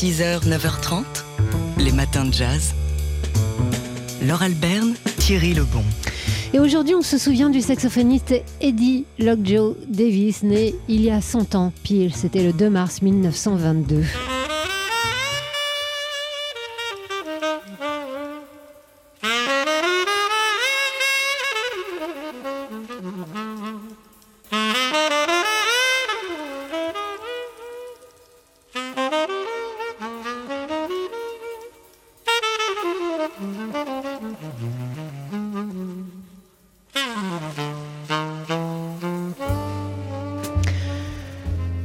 6h, 9h30, les matins de jazz. Laure Alberne, Thierry Lebon. Et aujourd'hui, on se souvient du saxophoniste Eddie Lockjaw Davis, né il y a 100 ans pile. C'était le 2 mars 1922.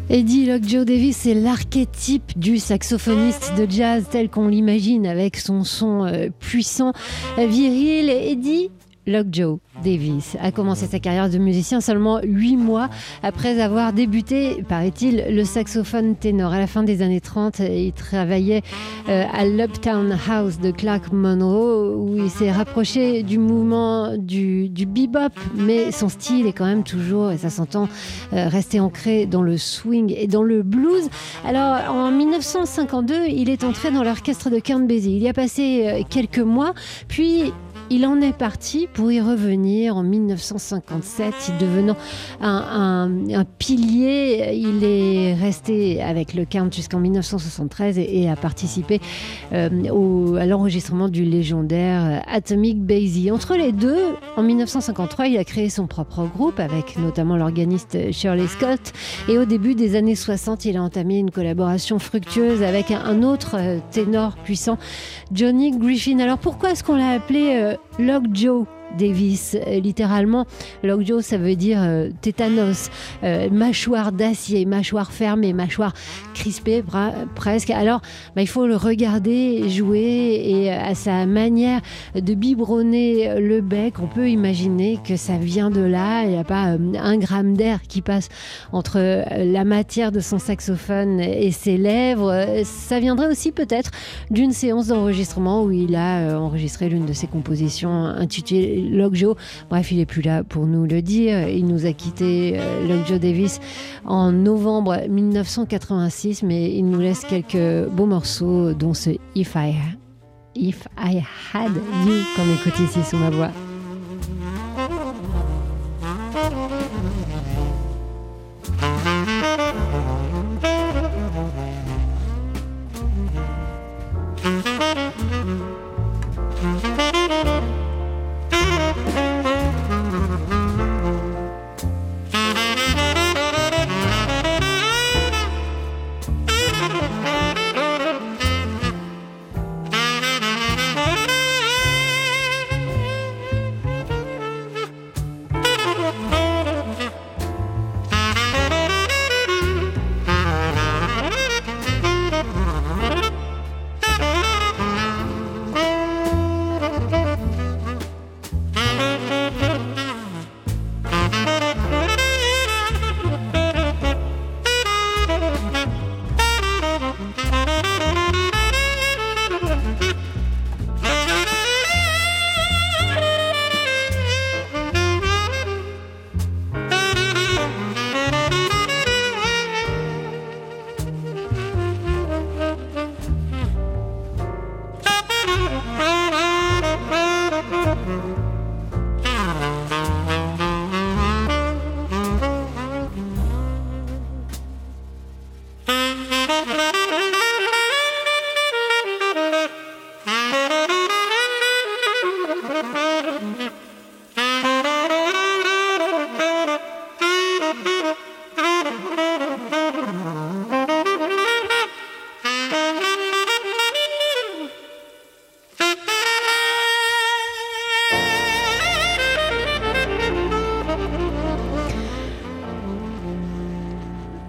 Eddie Lockjaw Davis, c'est l'archétype du saxophoniste de jazz tel qu'on l'imagine avec son son euh, puissant, euh, viril. Eddie Lockjaw Davis a commencé sa carrière de musicien seulement huit mois après avoir débuté, paraît-il, le saxophone ténor. À la fin des années 30, il travaillait euh, à l'Uptown House de Clark Monroe où il s'est rapproché du mouvement du, du, bebop, mais son style est quand même toujours, et ça s'entend, euh, resté ancré dans le swing et dans le blues. Alors en 1952, il est entré dans l'orchestre de Count Basie. Il y a passé euh, quelques mois, puis il en est parti pour y revenir en 1957, devenant un, pilier. Il est resté avec le Count jusqu'en 1973 et, a participé euh, à l'enregistrement du légendaire Atomic Basie. Entre les deux, en 1953, il a créé son propre groupe avec notamment l'organiste Shirley Scott. Et au début des années 60, il a entamé une collaboration fructueuse avec un, autre ténor puissant, Johnny Griffin. Alors pourquoi est-ce qu'on l'a appelé euh, Lockjaw Davis, euh, littéralement, Lockjaw, ça veut dire euh, tétanos, euh, mâchoire d'acier, mâchoire fermée, mâchoire crispée presque. Alors, bah, il faut le regarder jouer et à sa manière de biberonner le bec, on peut imaginer que ça vient de là. Il n'y a pas un gramme d'air qui passe entre la matière de son saxophone et ses lèvres. Ça viendrait aussi peut-être d'une séance d'enregistrement où il a enregistré l'une de ses compositions intitulée Lockjaw. Bref, il n'est plus là pour nous le dire. Il nous a quitté, euh, Lockjaw Davis, en novembre 1986, mais il nous laisse quelques beaux morceaux, dont ce If I, If I Had You, qu'on écoute ici sous ma voix.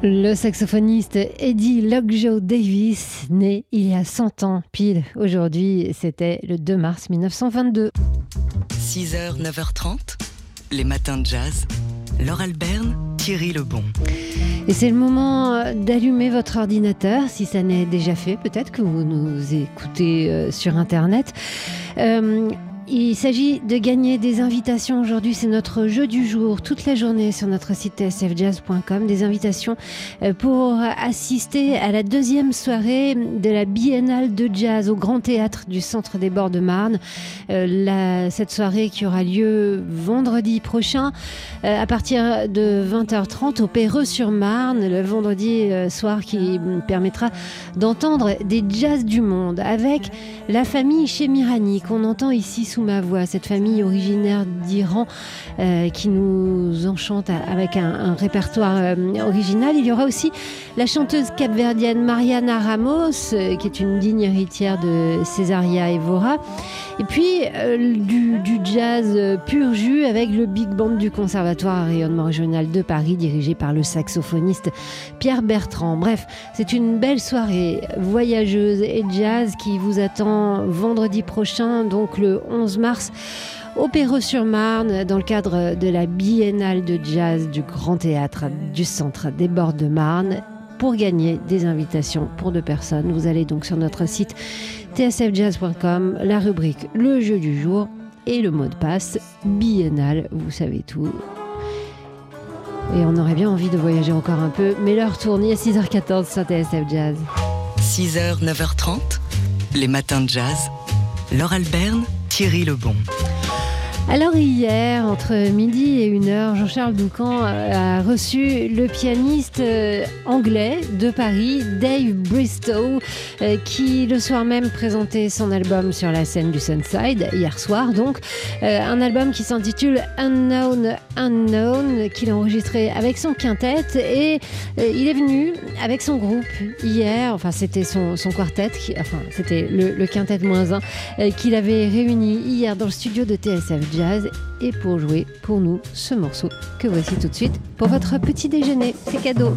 Le saxophoniste Eddie Lockjaw Davis, né il y a 100 ans pile aujourd'hui, c'était le 2 mars 1922. 6h, 9h30, les matins de jazz. Laure Alberne, Thierry Lebon. Et c'est le moment d'allumer votre ordinateur, si ça n'est déjà fait, peut-être que vous nous écoutez euh, sur Internet. Euh, Il s'agit de gagner des invitations. Aujourd'hui, c'est notre jeu du jour, toute la journée sur notre site tsfjazz.com. Des invitations euh, pour assister à la deuxième soirée de la Biennale de Jazz au Grand Théâtre du Centre des Bords de Marne. Euh, cette soirée qui aura lieu vendredi prochain euh, à partir de 20h30 au Péreux-sur-Marne, le vendredi soir qui permettra d'entendre des jazz du monde avec la famille chez Mirani qu'on entend ici sous ma voix, cette famille originaire d'Iran euh, qui nous enchante avec un, répertoire euh, original. Il y aura aussi la chanteuse capverdienne Mariana Ramos, euh, qui est une digne héritière de Césaria Evora. Et puis du, du, jazz pur jus avec le big band du Conservatoire à rayonnement régional de Paris, dirigé par le saxophoniste Pierre Bertrand. Bref, c'est une belle soirée voyageuse et jazz qui vous attend vendredi prochain, donc le 11 mars au Perreux-sur-Marne dans le cadre de la Biennale de jazz du Grand Théâtre du Centre des Bords de Marne. Pour gagner des invitations pour deux personnes, vous allez donc sur notre site tsfjazz.com, la rubrique Le jeu du jour et le mot de passe biennale, vous savez tout. Et on aurait bien envie de voyager encore un peu, mais l'heure tourne, à 6h14 sur TSF Jazz. 6h, 9h30, les matins de jazz. Laure Alberne, Thierry Lebon. Alors hier, entre midi et une heure, Jean-Charles Doucan a reçu le pianiste euh, anglais de Paris, Dave Bristow, euh, qui le soir même présentait son album sur la scène du Sunside, hier soir donc. Euh, un album qui s'intitule Unknown Unknown, qu'il a enregistré avec son quintet et il est venu avec son groupe hier, enfin c'était son, quartet, enfin c'était le, quintet moins un, qu'il avait réuni hier dans le studio de TSF et pour jouer pour nous ce morceau que voici tout de suite pour votre petit déjeuner. C'est cadeau.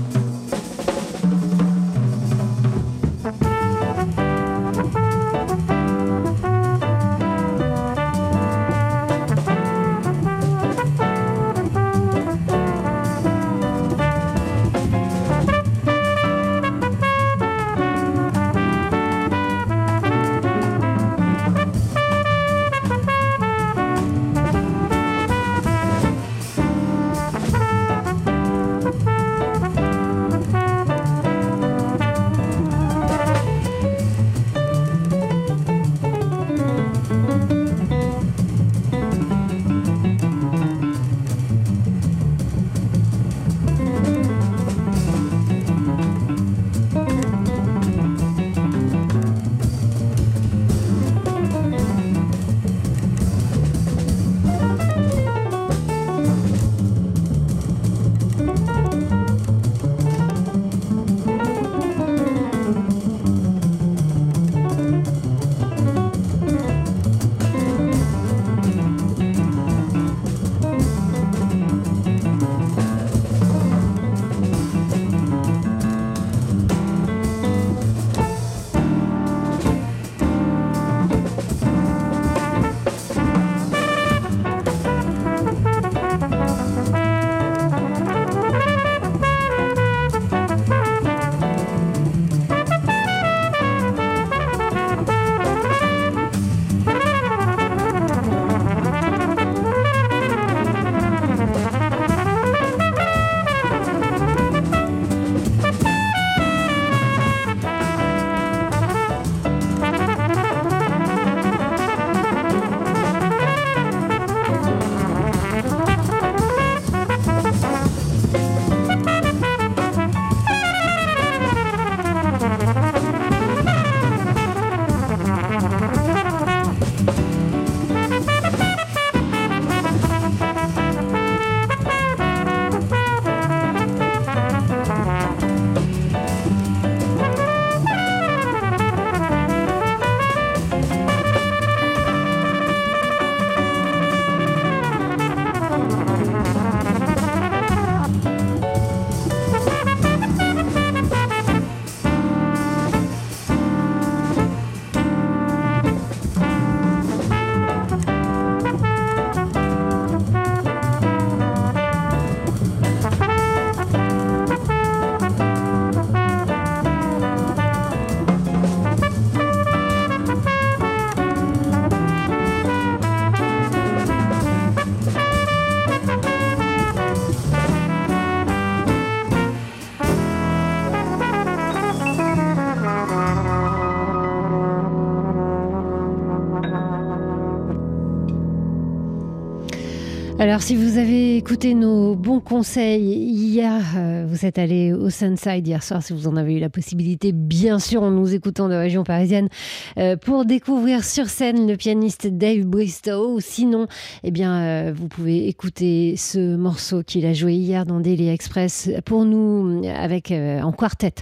Alors, si vous avez écouté nos bons conseils hier, euh, vous êtes allé au Sunside hier soir, si vous en avez eu la possibilité, bien sûr, en nous écoutant de région parisienne, euh, pour découvrir sur scène le pianiste Dave Bristow. Sinon, eh bien, euh, vous pouvez écouter ce morceau qu'il a joué hier dans Daily Express pour nous, avec en quartet,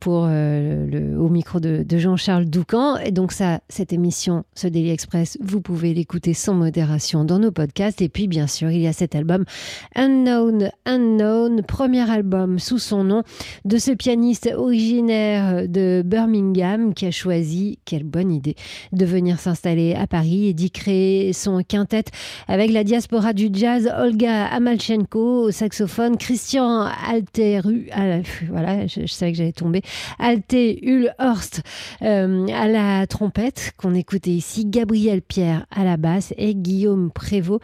pour le, au micro de, de Jean-Charles Doucan. Et donc, ça, cette émission, ce Daily Express, vous pouvez l'écouter sans modération dans nos podcasts et puis, bien sûr, il y a cet album Unknown Unknown, premier album sous son nom de ce pianiste originaire de Birmingham qui a choisi, quelle bonne idée, de venir s'installer à Paris et d'y créer son quintet avec la diaspora du jazz, Olga Amalchenko au saxophone, Christian Alteru, voilà, je, savais que j'allais tomber, Alte Hulhorst euh, à la trompette qu'on écoutait ici, Gabriel Pierre à la basse et Guillaume Prévost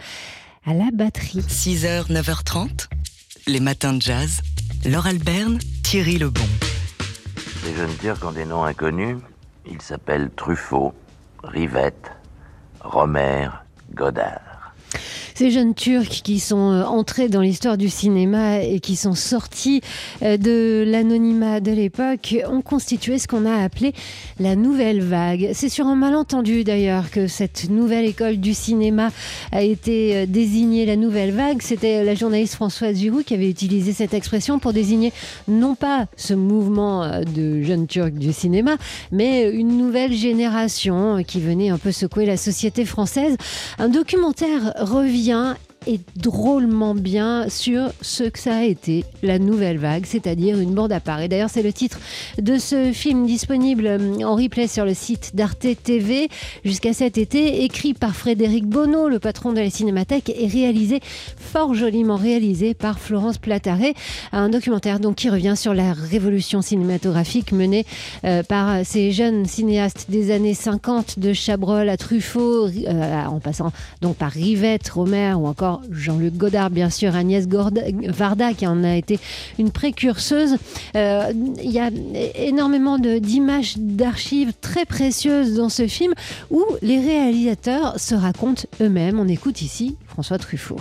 à la batterie. 6h, 9h30, les matins de jazz. Laure Alberne, Thierry Lebon. Les jeunes Turcs ont des noms inconnus. Ils s'appellent Truffaut, Rivette, Romer, Godard. Ces jeunes Turcs qui sont euh, entrés dans l'histoire du cinéma et qui sont sortis euh, de l'anonymat de l'époque ont constitué ce qu'on a appelé la nouvelle vague. C'est sur un malentendu d'ailleurs que cette nouvelle école du cinéma a été euh, désignée la nouvelle vague. C'était la journaliste Françoise Giroud qui avait utilisé cette expression pour désigner non pas ce mouvement de jeunes Turcs du cinéma, mais une nouvelle génération qui venait un peu secouer la société française. Un documentaire revient bien et drôlement bien sur ce que ça a été la nouvelle vague, c'est-à-dire une bande à part. Et d'ailleurs, c'est le titre de ce film disponible euh, en replay sur le site d'Arte TV jusqu'à cet été, écrit par Frédéric Bonneau, le patron de la Cinémathèque, et réalisé, fort joliment réalisé par Florence Plataré. Un documentaire donc qui revient sur la révolution cinématographique menée euh, par ces jeunes cinéastes des années 50, de Chabrol à Truffaut, euh, en passant donc par Rivette, Romer ou encore Jean-Luc Godard, bien sûr, Agnès Varda, qui en a été une précurseuse. Euh, il y a énormément d'images, d'archives très précieuses dans ce film où les réalisateurs se racontent eux-mêmes. On écoute ici François Truffaut.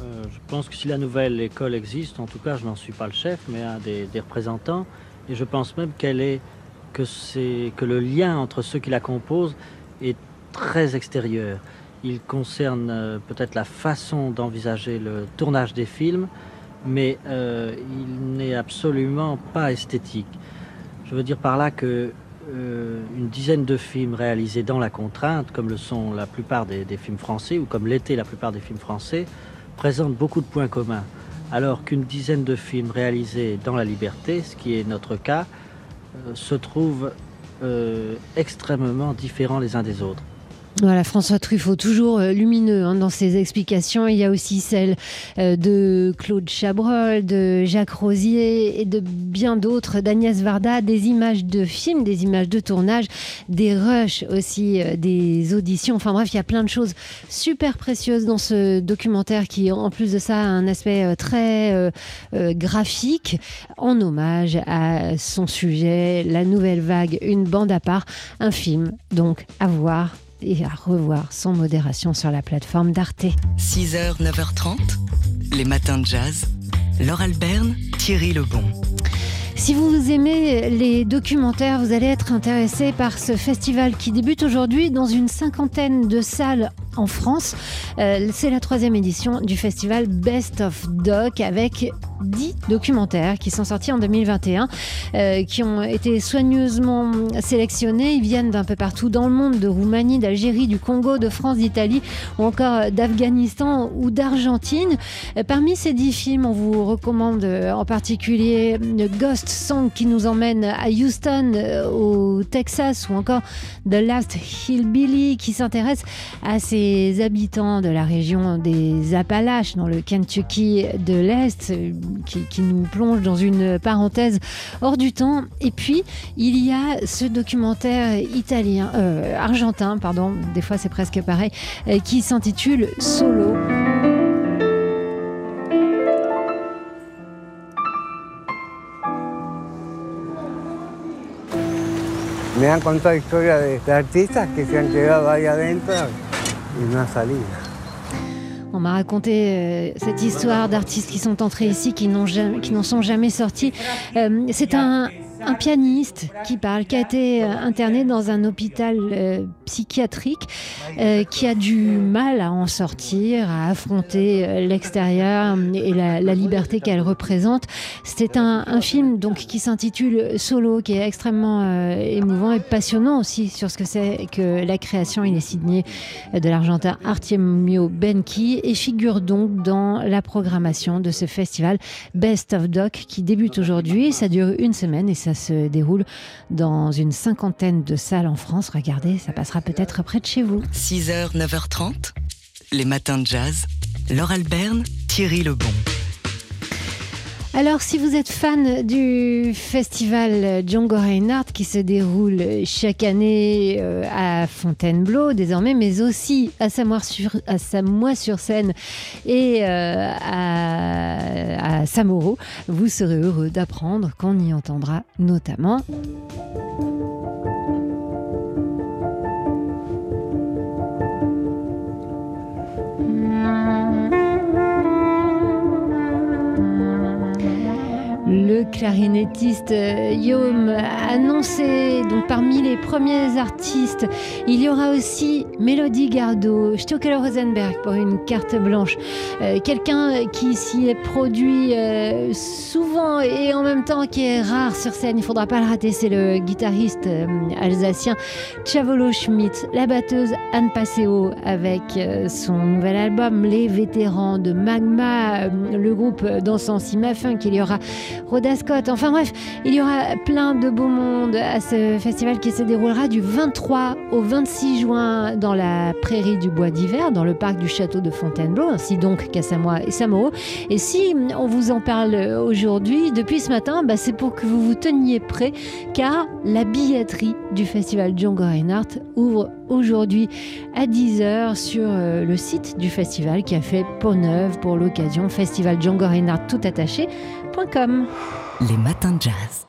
Euh, je pense que si la nouvelle école existe, en tout cas, je n'en suis pas le chef, mais un des, représentants, et je pense même qu'elle est que c'est que le lien entre ceux qui la composent est très extérieur. Il concerne euh, peut-être la façon d'envisager le tournage des films, mais euh, il n'est absolument pas esthétique. Je veux dire par là que euh, une dizaine de films réalisés dans la contrainte, comme le sont la plupart des, films français, ou comme l'étaient la plupart des films français, présentent beaucoup de points communs. Alors qu'une dizaine de films réalisés dans la liberté, ce qui est notre cas, se trouvent extrêmement différents les uns des autres. Voilà, François Truffaut, toujours euh, lumineux hein, dans ses explications. Il y a aussi celle euh, de Claude Chabrol, de Jacques Rosier et de bien d'autres, d'Agnès Varda, des images de films, des images de tournage, des rushs aussi, euh, des auditions. Enfin bref, il y a plein de choses super précieuses dans ce documentaire qui, en plus de ça, a un aspect très graphique, en hommage à son sujet, la nouvelle vague, une bande à part, un film donc à voir et à revoir sans modération sur la plateforme d'Arte. 6h, 9h30, les matins de jazz. Laure Alberne, Thierry Lebon. Si vous aimez les documentaires, vous allez être intéressé par ce festival qui débute aujourd'hui dans une cinquantaine de salles en France. Euh, c'est la troisième édition du festival Best of Doc avec 10 documentaires qui sont sortis en 2021, euh, qui ont été soigneusement sélectionnés. Ils viennent d'un peu partout dans le monde, de Roumanie, d'Algérie, du Congo, de France, d'Italie ou encore d'Afghanistan ou d'Argentine. Euh, parmi ces 10 films, on vous recommande en particulier Ghost Song qui nous emmène à Houston, au Texas ou encore The Last Hillbilly qui s'intéresse à ces habitants de la région des Appalaches, dans le Kentucky de l'Est, qui, nous plonge dans une parenthèse hors du temps. Et puis, il y a ce documentaire italien, euh, argentin, pardon, des fois c'est presque pareil, euh, qui s'intitule Solo. On m'a raconté euh, cette histoire d'artistes qui sont entrés ici, qui n'en sont jamais sortis. Euh, c'est un, un pianiste qui parle, qui a été euh, interné dans un hôpital euh, psychiatrique, euh, qui a du mal à en sortir, à affronter l'extérieur et la, liberté qu'elle représente. C'était un, film donc qui s'intitule Solo, qui est extrêmement émouvant et passionnant aussi sur ce que c'est que la création. Il est signé de l'Argentin Artemio Benki et figure donc dans la programmation de ce festival Best of Doc qui débute aujourd'hui. Ça dure une semaine et ça se déroule dans une cinquantaine de salles en France. Regardez, ça passera peut-être près de chez vous. 6h, 9h30, les matins de jazz. Laure Alberne, Thierry Lebon. Alors, si vous êtes fan du festival Django Reinhardt qui se déroule chaque année euh, à Fontainebleau désormais, mais aussi à Samois-sur-Seine et euh, à, à Samoro, vous serez heureux d'apprendre qu'on y entendra notamment. Clarinettiste euh, Yom annoncé, donc parmi les premiers artistes, il y aura aussi Mélodie Gardot, Stockel Rosenberg pour une carte blanche. Euh, quelqu'un qui s'y est produit euh, souvent et en même temps qui est rare sur scène, il faudra pas le rater, c'est le guitariste alsacien Chavolo Schmidt, la batteuse Anne Passeo avec son nouvel album Les Vétérans de Magma, le groupe dansant Simafin qu'il y aura Roda Enfin bref, il y aura plein de beau monde à ce festival qui se déroulera du 23 au 26 juin dans la prairie du Bois d'hiver, dans le parc du château de Fontainebleau, ainsi donc qu'à Samoa et Samoro. Et si on vous en parle aujourd'hui, depuis ce matin, bah, c'est pour que vous vous teniez prêt, car la billetterie du festival Django Reinhardt ouvre aujourd'hui à 10h sur euh, le site du festival qui a fait peau neuve pour l'occasion, festival Les matins de jazz.